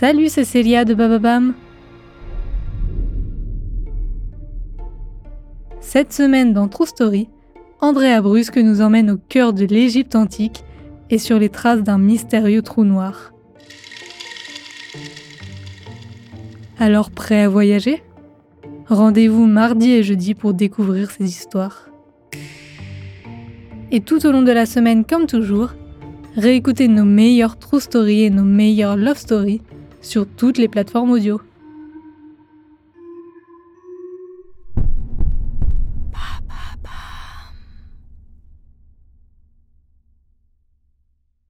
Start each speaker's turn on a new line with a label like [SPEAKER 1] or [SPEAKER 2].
[SPEAKER 1] Salut, c'est Célia de Bababam. Cette semaine dans True Story, Andrea Brusque nous emmène au cœur de l'Égypte antique et sur les traces d'un mystérieux trou noir. Alors prêt à voyager? Rendez-vous mardi et jeudi pour découvrir ces histoires. Et tout au long de la semaine, comme toujours, réécoutez nos meilleures true stories et nos meilleures love stories sur toutes les plateformes audio.